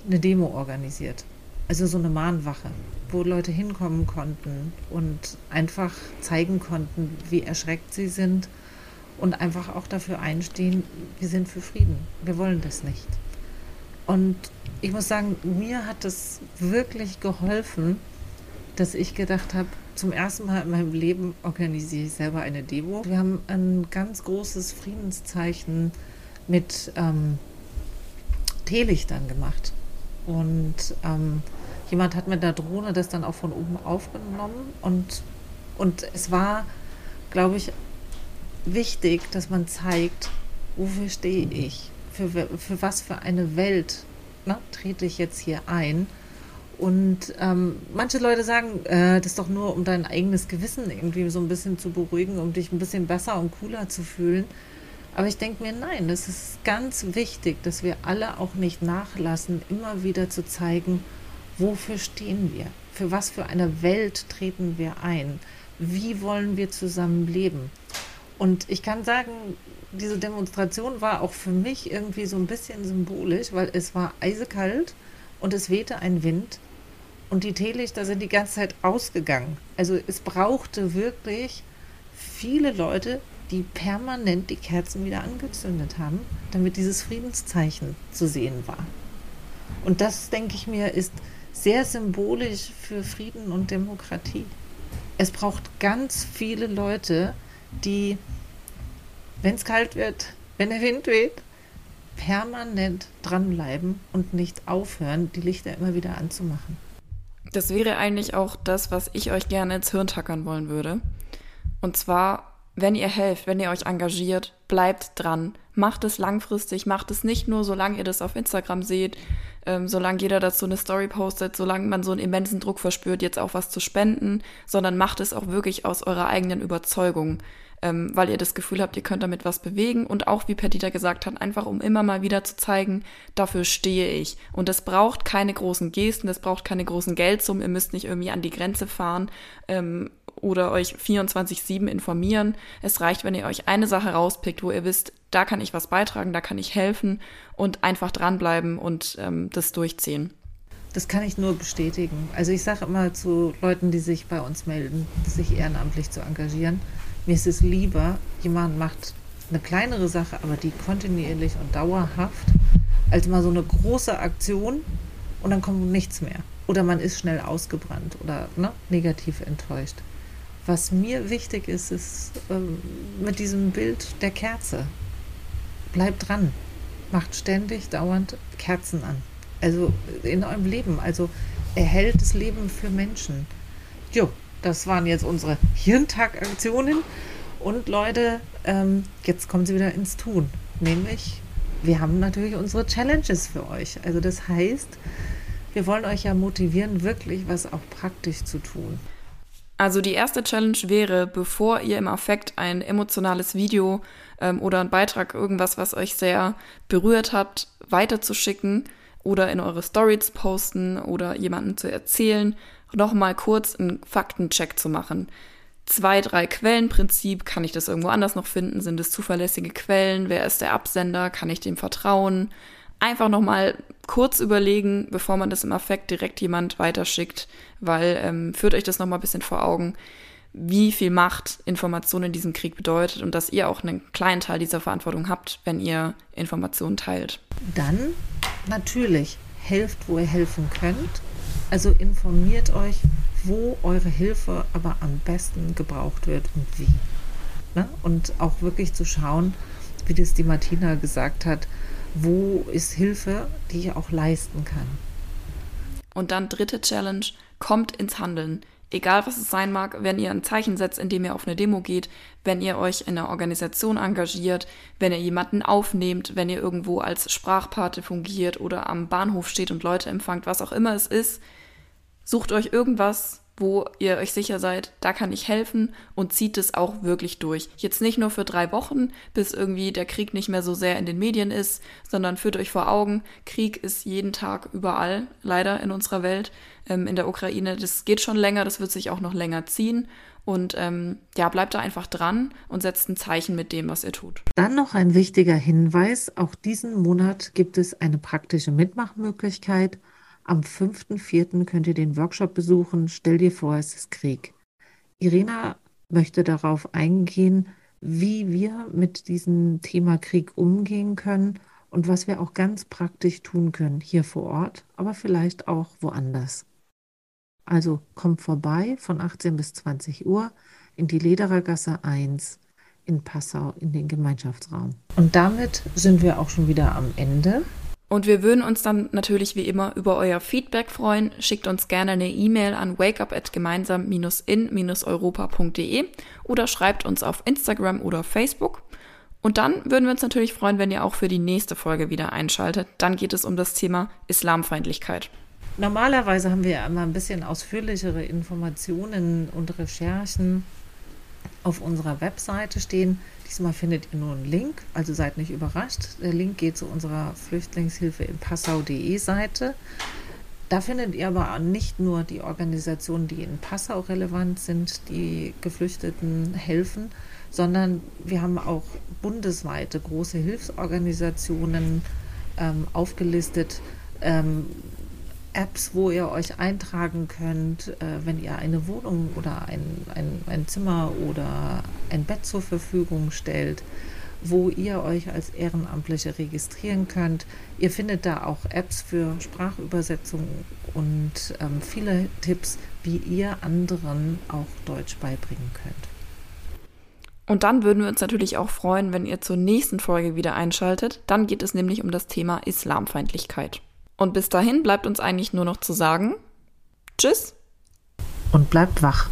eine Demo organisiert. Also so eine Mahnwache, wo Leute hinkommen konnten und einfach zeigen konnten, wie erschreckt sie sind und einfach auch dafür einstehen, wir sind für Frieden. Wir wollen das nicht. Und ich muss sagen, mir hat es wirklich geholfen, dass ich gedacht habe, zum ersten Mal in meinem Leben organisiere ich selber eine Demo. Wir haben ein ganz großes Friedenszeichen mit ähm, Teelichtern gemacht. Und ähm, jemand hat mit der Drohne das dann auch von oben aufgenommen. Und, und es war, glaube ich, wichtig, dass man zeigt, wofür stehe ich, für, für was für eine Welt ne, trete ich jetzt hier ein und ähm, manche Leute sagen, äh, das ist doch nur, um dein eigenes Gewissen irgendwie so ein bisschen zu beruhigen, um dich ein bisschen besser und cooler zu fühlen. Aber ich denke mir, nein, es ist ganz wichtig, dass wir alle auch nicht nachlassen, immer wieder zu zeigen, wofür stehen wir, für was für eine Welt treten wir ein, wie wollen wir zusammen leben. Und ich kann sagen, diese Demonstration war auch für mich irgendwie so ein bisschen symbolisch, weil es war eisekalt und es wehte ein Wind und die Teelichter sind die ganze Zeit ausgegangen. Also es brauchte wirklich viele Leute, die permanent die Kerzen wieder angezündet haben, damit dieses Friedenszeichen zu sehen war. Und das, denke ich mir, ist sehr symbolisch für Frieden und Demokratie. Es braucht ganz viele Leute, die, wenn es kalt wird, wenn der Wind weht, permanent dranbleiben und nicht aufhören, die Lichter immer wieder anzumachen. Das wäre eigentlich auch das, was ich euch gerne ins Hirn tackern wollen würde. Und zwar, wenn ihr helft, wenn ihr euch engagiert, bleibt dran. Macht es langfristig, macht es nicht nur, solange ihr das auf Instagram seht, ähm, solange jeder dazu eine Story postet, solange man so einen immensen Druck verspürt, jetzt auch was zu spenden, sondern macht es auch wirklich aus eurer eigenen Überzeugung ähm, weil ihr das Gefühl habt, ihr könnt damit was bewegen und auch, wie Perdita gesagt hat, einfach um immer mal wieder zu zeigen, dafür stehe ich. Und das braucht keine großen Gesten, das braucht keine großen Geldsummen, ihr müsst nicht irgendwie an die Grenze fahren ähm, oder euch 24-7 informieren. Es reicht, wenn ihr euch eine Sache rauspickt, wo ihr wisst, da kann ich was beitragen, da kann ich helfen und einfach dranbleiben und ähm, das durchziehen. Das kann ich nur bestätigen. Also ich sage immer zu Leuten, die sich bei uns melden, sich ehrenamtlich zu engagieren, mir ist es lieber, jemand macht eine kleinere Sache, aber die kontinuierlich und dauerhaft, als mal so eine große Aktion und dann kommt nichts mehr. Oder man ist schnell ausgebrannt oder ne, negativ enttäuscht. Was mir wichtig ist, ist ähm, mit diesem Bild der Kerze. Bleibt dran. Macht ständig, dauernd Kerzen an. Also in eurem Leben. Also erhält das Leben für Menschen. Jo, das waren jetzt unsere Hirntag-Aktionen. Und Leute, ähm, jetzt kommen sie wieder ins Tun. Nämlich, wir haben natürlich unsere Challenges für euch. Also das heißt, wir wollen euch ja motivieren, wirklich was auch praktisch zu tun. Also die erste Challenge wäre, bevor ihr im Affekt ein emotionales Video ähm, oder einen Beitrag, irgendwas, was euch sehr berührt hat, weiterzuschicken oder in eure Stories posten oder jemandem zu erzählen, nochmal kurz einen Faktencheck zu machen. Zwei, drei Quellenprinzip, kann ich das irgendwo anders noch finden? Sind es zuverlässige Quellen? Wer ist der Absender? Kann ich dem vertrauen? Einfach nochmal kurz überlegen, bevor man das im Affekt direkt jemand weiterschickt, weil ähm, führt euch das nochmal ein bisschen vor Augen, wie viel Macht Information in diesem Krieg bedeutet und dass ihr auch einen kleinen Teil dieser Verantwortung habt, wenn ihr Informationen teilt. Dann natürlich helft, wo ihr helfen könnt also informiert euch, wo eure Hilfe aber am besten gebraucht wird und wie. Ne? Und auch wirklich zu schauen, wie das die Martina gesagt hat, wo ist Hilfe, die ich auch leisten kann. Und dann dritte Challenge, kommt ins Handeln. egal was es sein mag, wenn ihr ein Zeichen setzt, indem ihr auf eine Demo geht, wenn ihr euch in einer Organisation engagiert, wenn ihr jemanden aufnehmt, wenn ihr irgendwo als Sprachpate fungiert oder am Bahnhof steht und Leute empfangt, was auch immer es ist, sucht euch irgendwas, wo ihr euch sicher seid, da kann ich helfen und zieht es auch wirklich durch. Jetzt nicht nur für drei Wochen, bis irgendwie der Krieg nicht mehr so sehr in den Medien ist, sondern führt euch vor Augen, Krieg ist jeden Tag überall, leider in unserer Welt, ähm, in der Ukraine. Das geht schon länger, das wird sich auch noch länger ziehen. Und ähm, ja, bleibt da einfach dran und setzt ein Zeichen mit dem, was ihr tut. Dann noch ein wichtiger Hinweis. Auch diesen Monat gibt es eine praktische Mitmachmöglichkeit. Am 5.4. könnt ihr den Workshop besuchen. Stell dir vor, es ist Krieg. Irina möchte darauf eingehen, wie wir mit diesem Thema Krieg umgehen können und was wir auch ganz praktisch tun können hier vor Ort, aber vielleicht auch woanders. Also kommt vorbei von 18 bis 20 Uhr in die Lederergasse 1 in Passau in den Gemeinschaftsraum. Und damit sind wir auch schon wieder am Ende. Und wir würden uns dann natürlich wie immer über euer Feedback freuen. Schickt uns gerne eine E-Mail an wakeup@gemeinsam-in-europa.de oder schreibt uns auf Instagram oder Facebook. Und dann würden wir uns natürlich freuen, wenn ihr auch für die nächste Folge wieder einschaltet. Dann geht es um das Thema Islamfeindlichkeit. Normalerweise haben wir ja immer ein bisschen ausführlichere Informationen und Recherchen auf unserer Webseite stehen. Diesmal findet ihr nur einen Link, also seid nicht überrascht. Der Link geht zu unserer Flüchtlingshilfe in Passau.de Seite. Da findet ihr aber nicht nur die Organisationen, die in Passau relevant sind, die Geflüchteten helfen, sondern wir haben auch bundesweite große Hilfsorganisationen ähm, aufgelistet, ähm, Apps, wo ihr euch eintragen könnt, äh, wenn ihr eine Wohnung oder ein, ein, ein Zimmer oder ein Bett zur Verfügung stellt, wo ihr euch als Ehrenamtliche registrieren könnt. Ihr findet da auch Apps für Sprachübersetzung und ähm, viele Tipps, wie ihr anderen auch Deutsch beibringen könnt. Und dann würden wir uns natürlich auch freuen, wenn ihr zur nächsten Folge wieder einschaltet. Dann geht es nämlich um das Thema Islamfeindlichkeit. Und bis dahin bleibt uns eigentlich nur noch zu sagen, tschüss. Und bleibt wach.